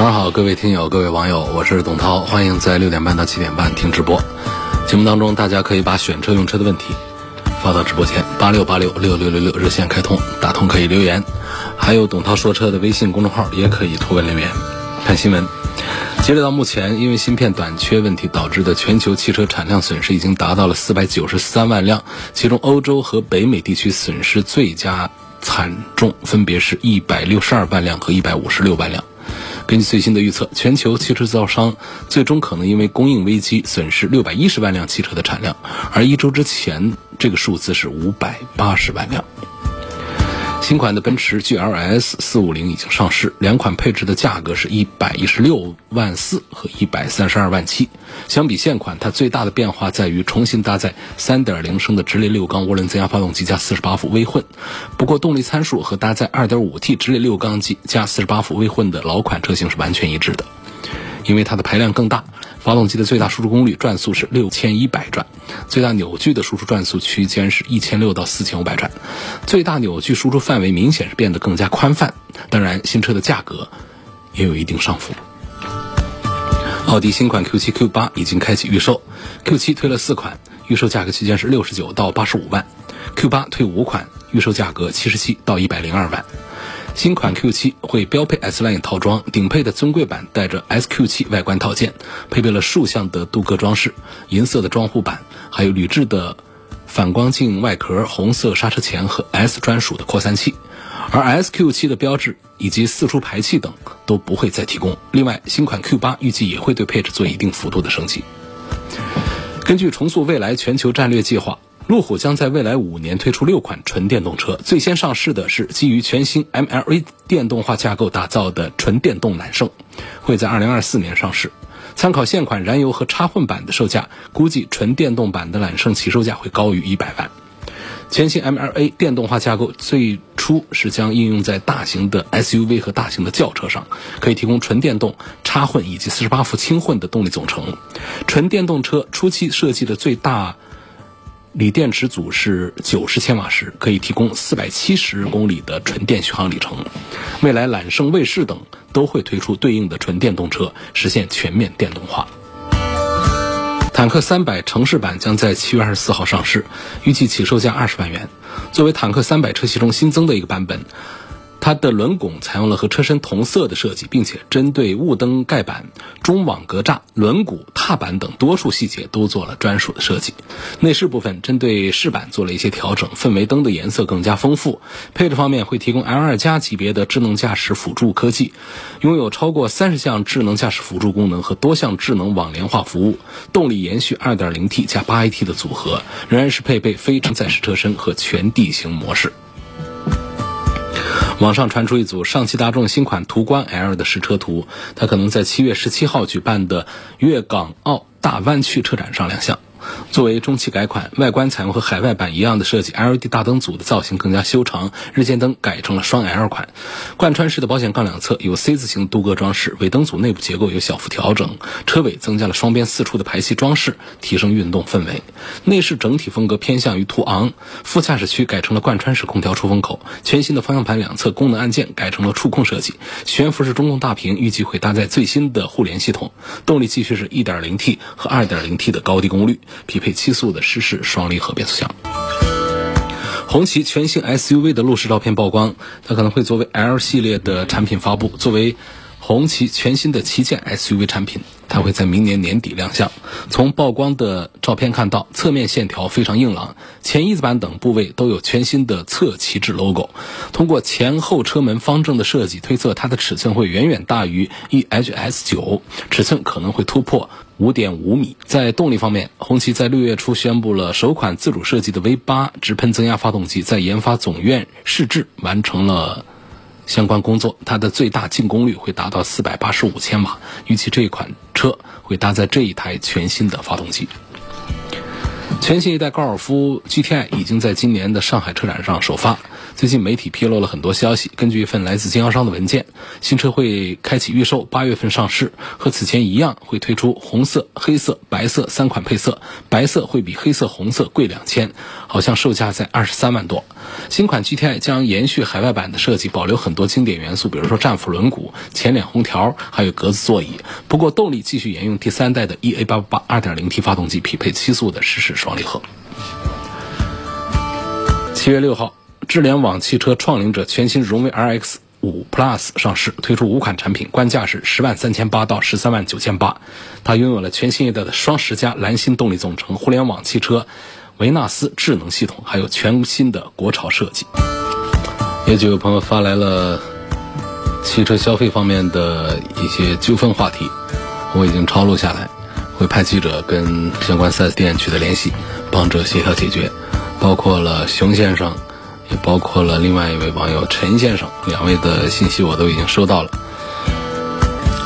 晚上好，各位听友，各位网友，我是董涛，欢迎在六点半到七点半听直播。节目当中，大家可以把选车用车的问题发到直播间八六八六六六六六热线开通，打通可以留言，还有董涛说车的微信公众号也可以图文留言。看新闻，截止到目前，因为芯片短缺问题导致的全球汽车产量损失已经达到了四百九十三万辆，其中欧洲和北美地区损失最佳惨重，分别是一百六十二万辆和一百五十六万辆。根据最新的预测，全球汽车制造商最终可能因为供应危机损失六百一十万辆汽车的产量，而一周之前这个数字是五百八十万辆。新款的奔驰 GLS 四五零已经上市，两款配置的价格是一百一十六万四和一百三十二万七。相比现款，它最大的变化在于重新搭载三点零升的直列六缸涡轮增压发动机加四十八伏微混。不过动力参数和搭载二点五 T 直列六缸机加四十八伏微混的老款车型是完全一致的，因为它的排量更大。发动机的最大输出功率转速是六千一百转，最大扭矩的输出转速区间是一千六到四千五百转，最大扭矩输出范围明显是变得更加宽泛。当然，新车的价格也有一定上浮。奥迪新款 Q7、Q8 已经开启预售，Q7 推了四款，预售价格区间是六十九到八十五万；Q8 推五款，预售价格七十七到一百零二万。新款 Q7 会标配 S Line 套装，顶配的尊贵版带着 SQ7 外观套件，配备了竖向的镀铬装饰、银色的装护板，还有铝制的反光镜外壳、红色刹车钳和 S 专属的扩散器。而 SQ7 的标志以及四出排气等都不会再提供。另外，新款 Q8 预计也会对配置做一定幅度的升级。根据重塑未来全球战略计划。路虎将在未来五年推出六款纯电动车，最先上市的是基于全新 MLA 电动化架构打造的纯电动揽胜，会在二零二四年上市。参考现款燃油和插混版的售价，估计纯电动版的揽胜起售价会高于一百万。全新 MLA 电动化架构最初是将应用在大型的 SUV 和大型的轿车上，可以提供纯电动、插混以及四十八伏轻混的动力总成。纯电动车初期设计的最大。锂电池组是九十千瓦时，可以提供四百七十公里的纯电续航里程。未来揽胜、卫士等都会推出对应的纯电动车，实现全面电动化。坦克三百城市版将在七月二十四号上市，预计起售价二十万元。作为坦克三百车系中新增的一个版本。它的轮拱采用了和车身同色的设计，并且针对雾灯盖板、中网格栅、轮毂、踏板等多处细节都做了专属的设计。内饰部分针对饰板做了一些调整，氛围灯的颜色更加丰富。配置方面会提供 L2 加级别的智能驾驶辅助科技，拥有超过三十项智能驾驶辅助功能和多项智能网联化服务。动力延续 2.0T 加 8AT 的组合，仍然是配备非承载式车身和全地形模式。网上传出一组上汽大众新款途观 L 的实车图，它可能在七月十七号举办的粤港澳大湾区车展上亮相。作为中期改款，外观采用和海外版一样的设计，LED 大灯组的造型更加修长，日间灯改成了双 L 款，贯穿式的保险杠两侧有 C 字形镀铬装饰，尾灯组内部结构有小幅调整，车尾增加了双边四出的排气装饰，提升运动氛围。内饰整体风格偏向于途昂，副驾驶区改成了贯穿式空调出风口，全新的方向盘两侧功能按键改成了触控设计，悬浮式中控大屏预计会搭载最新的互联系统，动力继续是 1.0T 和 2.0T 的高低功率。匹配七速的湿式双离合变速箱。红旗全新 SUV 的路试照片曝光，它可能会作为 L 系列的产品发布，作为红旗全新的旗舰 SUV 产品。它会在明年年底亮相。从曝光的照片看到，侧面线条非常硬朗，前翼子板等部位都有全新的侧旗帜 logo。通过前后车门方正的设计，推测它的尺寸会远远大于 EHS 九，尺寸可能会突破五点五米。在动力方面，红旗在六月初宣布了首款自主设计的 V 八直喷增压发动机在研发总院试制完成了。相关工作，它的最大净功率会达到四百八十五千瓦。预计这一款车会搭载这一台全新的发动机。全新一代高尔夫 GTI 已经在今年的上海车展上首发。最近媒体披露了很多消息，根据一份来自经销商的文件，新车会开启预售，八月份上市。和此前一样，会推出红色、黑色、白色三款配色，白色会比黑色、红色贵两千，好像售价在二十三万多。新款 GTI 将延续海外版的设计，保留很多经典元素，比如说战斧轮毂、前脸红条，还有格子座椅。不过动力继续沿用第三代的 EA888 2.0T 发动机，匹配七速的湿式双离合。七月六号。智联网汽车创领者全新荣威 RX 五 Plus 上市，推出五款产品，官价是十万三千八到十三万九千八。它拥有了全新一代的双十佳蓝芯动力总成、互联网汽车维纳斯智能系统，还有全新的国潮设计。也就有朋友发来了汽车消费方面的一些纠纷话题，我已经抄录下来，会派记者跟相关 4S 店取得联系，帮着协调解决，包括了熊先生。也包括了另外一位网友陈先生，两位的信息我都已经收到了。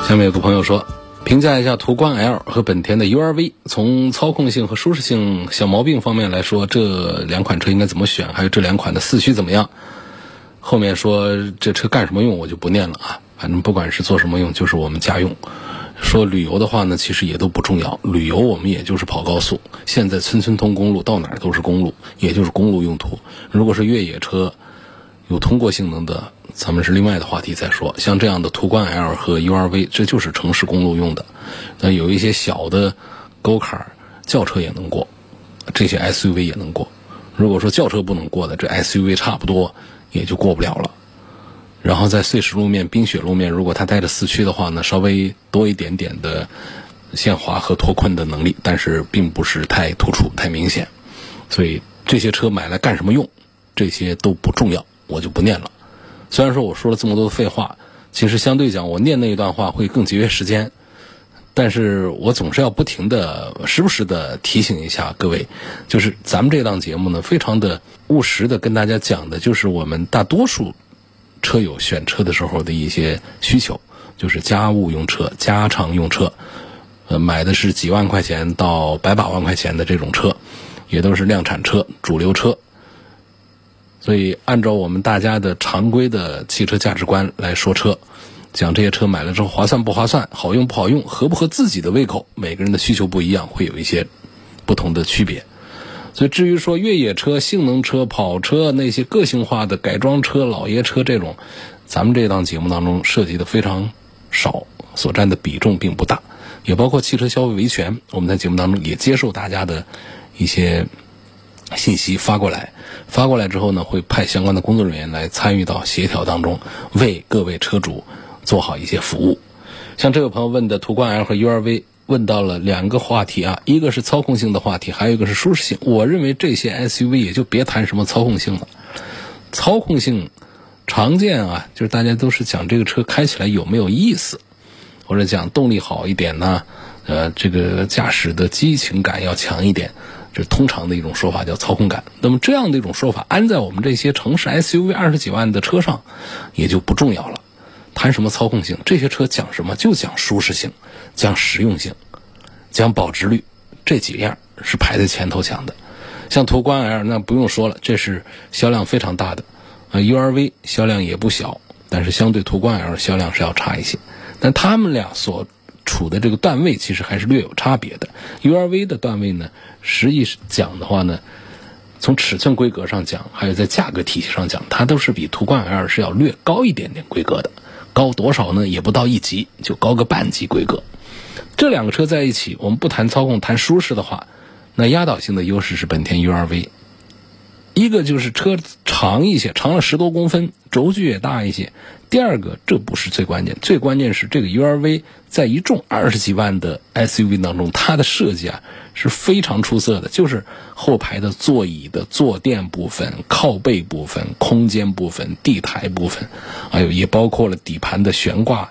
下面有个朋友说，评价一下途观 L 和本田的 URV，从操控性和舒适性小毛病方面来说，这两款车应该怎么选？还有这两款的四驱怎么样？后面说这车干什么用，我就不念了啊。反正不管是做什么用，就是我们家用。说旅游的话呢，其实也都不重要。旅游我们也就是跑高速，现在村村通公路，到哪儿都是公路，也就是公路用途。如果是越野车，有通过性能的，咱们是另外的话题再说。像这样的途观 L 和 URV，这就是城市公路用的。那有一些小的沟坎，轿车也能过，这些 SUV 也能过。如果说轿车不能过的，这 SUV 差不多也就过不了了。然后在碎石路面、冰雪路面，如果它带着四驱的话呢，稍微多一点点的限滑和脱困的能力，但是并不是太突出、太明显。所以这些车买来干什么用？这些都不重要，我就不念了。虽然说我说了这么多的废话，其实相对讲，我念那一段话会更节约时间。但是我总是要不停的、时不时的提醒一下各位，就是咱们这档节目呢，非常的务实的跟大家讲的，就是我们大多数。车友选车的时候的一些需求，就是家务用车、家常用车，呃，买的是几万块钱到百把万块钱的这种车，也都是量产车、主流车。所以，按照我们大家的常规的汽车价值观来说车，讲这些车买了之后划算不划算、好用不好用、合不合自己的胃口，每个人的需求不一样，会有一些不同的区别。所以，至于说越野车、性能车、跑车那些个性化的改装车、老爷车这种，咱们这档节目当中涉及的非常少，所占的比重并不大。也包括汽车消费维权，我们在节目当中也接受大家的一些信息发过来，发过来之后呢，会派相关的工作人员来参与到协调当中，为各位车主做好一些服务。像这位朋友问的途观 L 和 URV。问到了两个话题啊，一个是操控性的话题，还有一个是舒适性。我认为这些 SUV 也就别谈什么操控性了，操控性常见啊，就是大家都是讲这个车开起来有没有意思，或者讲动力好一点呢，呃，这个驾驶的激情感要强一点，这通常的一种说法叫操控感。那么这样的一种说法安在我们这些城市 SUV 二十几万的车上，也就不重要了。谈什么操控性？这些车讲什么？就讲舒适性，讲实用性，讲保值率，这几样是排在前头讲的。像途观 L 那不用说了，这是销量非常大的。啊，URV 销量也不小，但是相对途观 L 销量是要差一些。但他们俩所处的这个段位其实还是略有差别的。URV 的段位呢，实际讲的话呢，从尺寸规格上讲，还有在价格体系上讲，它都是比途观 L 是要略高一点点规格的。高多少呢？也不到一级，就高个半级规格。这两个车在一起，我们不谈操控，谈舒适的话，那压倒性的优势是本田 URV。一个就是车长一些，长了十多公分，轴距也大一些。第二个，这不是最关键，最关键是这个 URV 在一众二十几万的 SUV 当中，它的设计啊是非常出色的。就是后排的座椅的坐垫部分、靠背部分、空间部分、地台部分，还有也包括了底盘的悬挂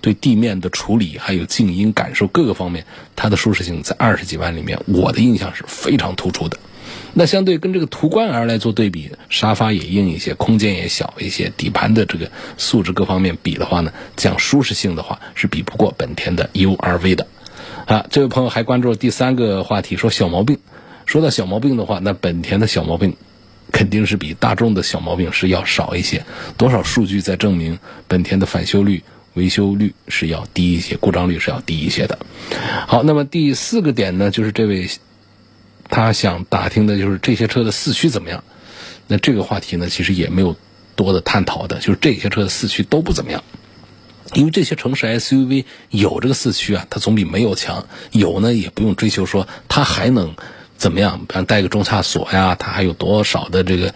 对地面的处理，还有静音感受各个方面，它的舒适性在二十几万里面，我的印象是非常突出的。那相对跟这个途观 L 来做对比，沙发也硬一些，空间也小一些，底盘的这个素质各方面比的话呢，讲舒适性的话是比不过本田的 URV 的。啊，这位朋友还关注了第三个话题，说小毛病。说到小毛病的话，那本田的小毛病肯定是比大众的小毛病是要少一些。多少数据在证明本田的返修率、维修率是要低一些，故障率是要低一些的。好，那么第四个点呢，就是这位。他想打听的就是这些车的四驱怎么样？那这个话题呢，其实也没有多的探讨的，就是这些车的四驱都不怎么样。因为这些城市 SUV 有这个四驱啊，它总比没有强。有呢，也不用追求说它还能怎么样，比方带个中差锁呀，它还有多少的这个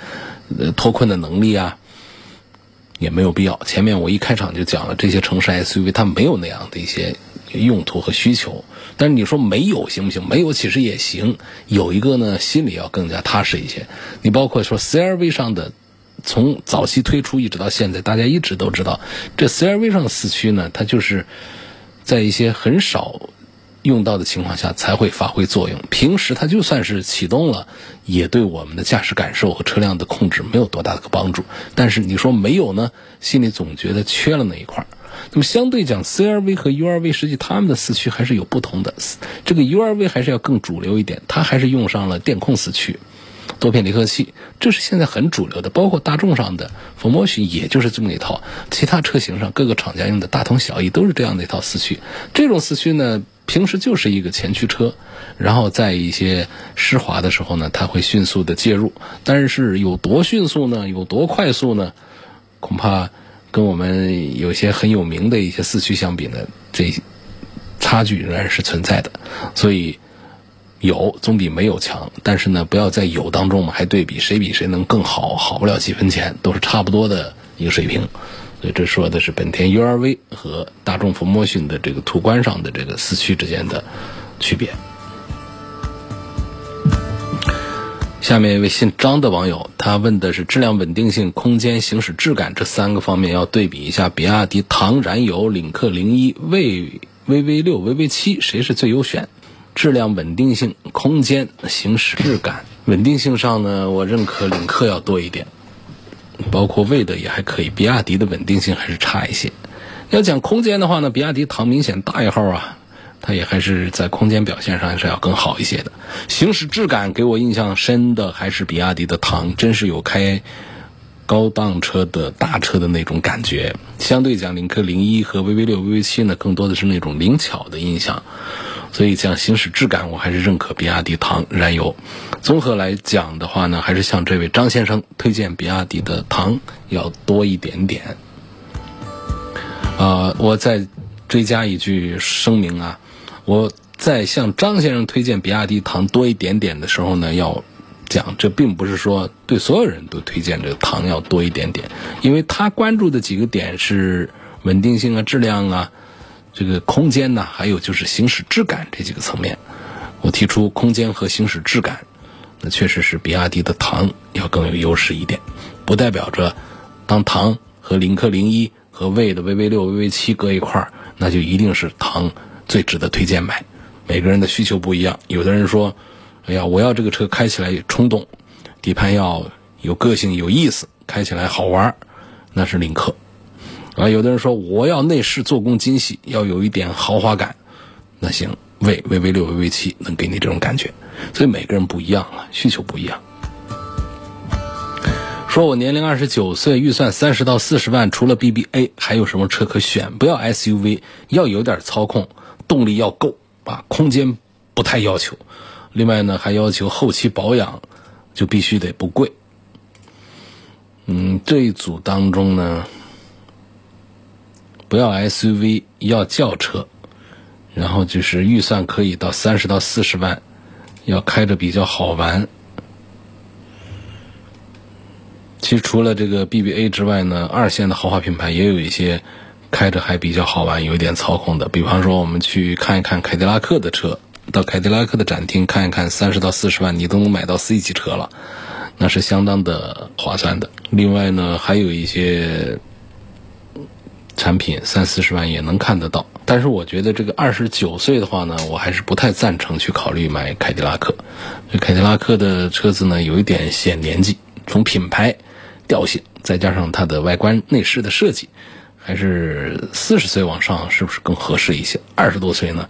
脱困的能力啊，也没有必要。前面我一开场就讲了，这些城市 SUV 它没有那样的一些用途和需求。但是你说没有行不行？没有其实也行。有一个呢，心里要更加踏实一些。你包括说 CRV 上的，从早期推出一直到现在，大家一直都知道，这 CRV 上的四驱呢，它就是在一些很少用到的情况下才会发挥作用。平时它就算是启动了，也对我们的驾驶感受和车辆的控制没有多大的个帮助。但是你说没有呢，心里总觉得缺了那一块儿。那么相对讲，CRV 和 URV 实际它们的四驱还是有不同的。这个 URV 还是要更主流一点，它还是用上了电控四驱，多片离合器，这是现在很主流的。包括大众上的 FOMO，也就是这么一套，其他车型上各个厂家用的大同小异，都是这样的一套四驱。这种四驱呢，平时就是一个前驱车，然后在一些湿滑的时候呢，它会迅速的介入。但是有多迅速呢？有多快速呢？恐怕。跟我们有些很有名的一些四驱相比呢，这差距仍然是存在的。所以有总比没有强，但是呢，不要在有当中我们还对比谁比谁能更好，好不了几分钱，都是差不多的一个水平。这说的是本田 URV 和大众福摩逊的这个途观上的这个四驱之间的区别。下面一位姓张的网友，他问的是质量稳定性、空间、行驶质感这三个方面要对比一下，比亚迪唐燃油、领克零一、魏 VV 六、VV 七谁是最优选？质量稳定性、空间、行驶质感。稳定性上呢，我认可领克要多一点，包括魏的也还可以，比亚迪的稳定性还是差一些。要讲空间的话呢，比亚迪唐明显大一号啊。它也还是在空间表现上还是要更好一些的，行驶质感给我印象深的还是比亚迪的唐，真是有开高档车的大车的那种感觉。相对讲，领克零一和 VV 六、VV 七呢，更多的是那种灵巧的印象。所以讲行驶质感，我还是认可比亚迪唐燃油。综合来讲的话呢，还是向这位张先生推荐比亚迪的唐要多一点点。啊，我再追加一句声明啊。我在向张先生推荐比亚迪唐多一点点的时候呢，要讲这并不是说对所有人都推荐这个唐要多一点点，因为他关注的几个点是稳定性啊、质量啊、这个空间呢，还有就是行驶质感这几个层面。我提出空间和行驶质感，那确实是比亚迪的唐要更有优势一点，不代表着当唐和领克零一和魏的 VV 六、VV 七搁一块儿，那就一定是唐。最值得推荐买，每个人的需求不一样。有的人说：“哎呀，我要这个车开起来冲动，底盘要有个性、有意思，开起来好玩那是领克。”啊，有的人说：“我要内饰做工精细，要有一点豪华感。”那行，，V V V 六、VV 七能给你这种感觉。所以每个人不一样啊，需求不一样。说我年龄二十九岁，预算三十到四十万，除了 BBA 还有什么车可选？不要 SUV，要有点操控。动力要够啊，空间不太要求。另外呢，还要求后期保养就必须得不贵。嗯，这一组当中呢，不要 SUV，要轿车，然后就是预算可以到三十到四十万，要开着比较好玩。其实除了这个 BBA 之外呢，二线的豪华品牌也有一些。开着还比较好玩，有一点操控的。比方说，我们去看一看凯迪拉克的车，到凯迪拉克的展厅看一看，三十到四十万你都能买到 C 级车了，那是相当的划算的。另外呢，还有一些产品三四十万也能看得到。但是我觉得这个二十九岁的话呢，我还是不太赞成去考虑买凯迪拉克。这凯迪拉克的车子呢，有一点显年纪，从品牌调性再加上它的外观内饰的设计，还是四十岁往上是不是更合适一些？二十多岁呢，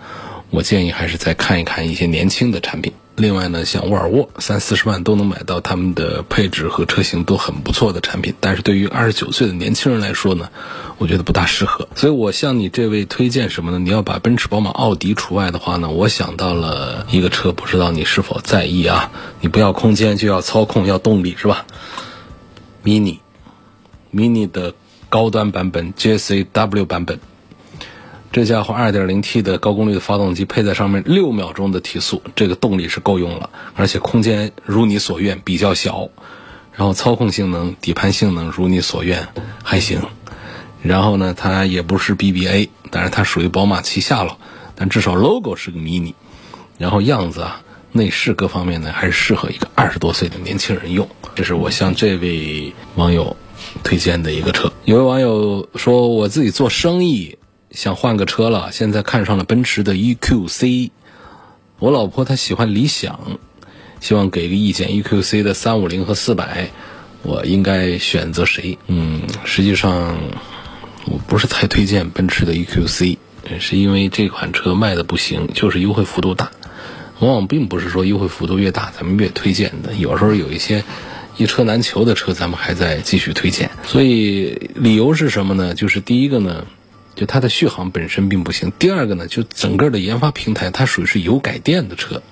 我建议还是再看一看一些年轻的产品。另外呢，像沃尔沃，三四十万都能买到他们的配置和车型都很不错的产品，但是对于二十九岁的年轻人来说呢，我觉得不大适合。所以我向你这位推荐什么呢？你要把奔驰、宝马、奥迪除外的话呢，我想到了一个车，不知道你是否在意啊？你不要空间就要操控，要动力是吧？Mini，Mini 的高端版本 JCW 版本。这家伙 2.0T 的高功率的发动机配在上面，六秒钟的提速，这个动力是够用了，而且空间如你所愿，比较小，然后操控性能、底盘性能如你所愿，还行。然后呢，它也不是 BBA，但是它属于宝马旗下了，但至少 logo 是个 mini，然后样子啊、内饰各方面呢，还是适合一个二十多岁的年轻人用。这是我向这位网友推荐的一个车。有位网友说，我自己做生意。想换个车了，现在看上了奔驰的 EQC。我老婆她喜欢理想，希望给个意见。EQC 的三五零和四百，我应该选择谁？嗯，实际上我不是太推荐奔驰的 EQC，是因为这款车卖的不行，就是优惠幅度大。往往并不是说优惠幅度越大，咱们越推荐的。有时候有一些一车难求的车，咱们还在继续推荐。所以理由是什么呢？就是第一个呢。就它的续航本身并不行。第二个呢，就整个的研发平台，它属于是油改电的车，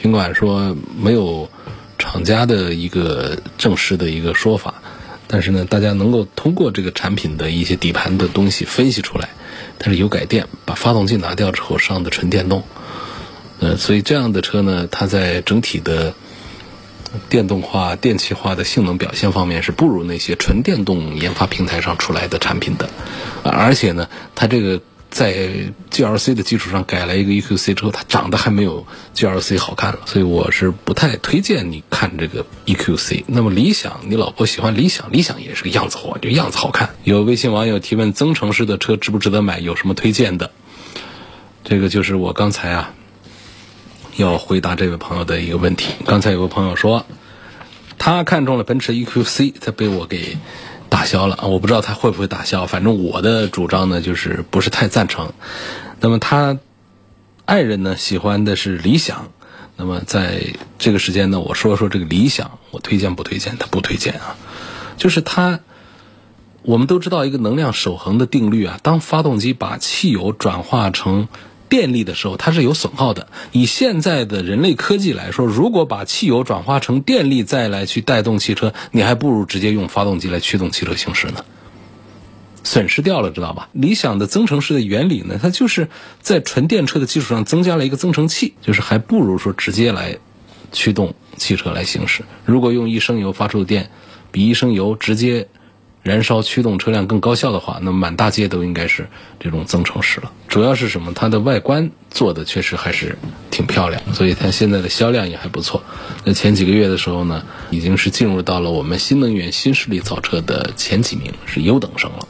尽管说没有厂家的一个正式的一个说法，但是呢，大家能够通过这个产品的一些底盘的东西分析出来，它是油改电，把发动机拿掉之后上的纯电动。呃，所以这样的车呢，它在整体的。电动化、电气化的性能表现方面是不如那些纯电动研发平台上出来的产品的，而且呢，它这个在 GLC 的基础上改了一个 EQC 之后，它长得还没有 GLC 好看了，所以我是不太推荐你看这个 EQC。那么理想，你老婆喜欢理想，理想也是个样子货，就样子好看。有微信网友提问：增程式的车值不值得买？有什么推荐的？这个就是我刚才啊。要回答这位朋友的一个问题。刚才有个朋友说，他看中了奔驰 EQC，他被我给打消了。我不知道他会不会打消，反正我的主张呢，就是不是太赞成。那么他爱人呢，喜欢的是理想。那么在这个时间呢，我说说这个理想，我推荐不推荐？他不推荐啊。就是他，我们都知道一个能量守恒的定律啊，当发动机把汽油转化成电力的时候，它是有损耗的。以现在的人类科技来说，如果把汽油转化成电力再来去带动汽车，你还不如直接用发动机来驱动汽车行驶呢，损失掉了，知道吧？理想的增程式的原理呢，它就是在纯电车的基础上增加了一个增程器，就是还不如说直接来驱动汽车来行驶。如果用一升油发出的电，比一升油直接。燃烧驱动车辆更高效的话，那满大街都应该是这种增程式了。主要是什么？它的外观做的确实还是挺漂亮，所以它现在的销量也还不错。那前几个月的时候呢，已经是进入到了我们新能源新势力造车的前几名，是优等生了。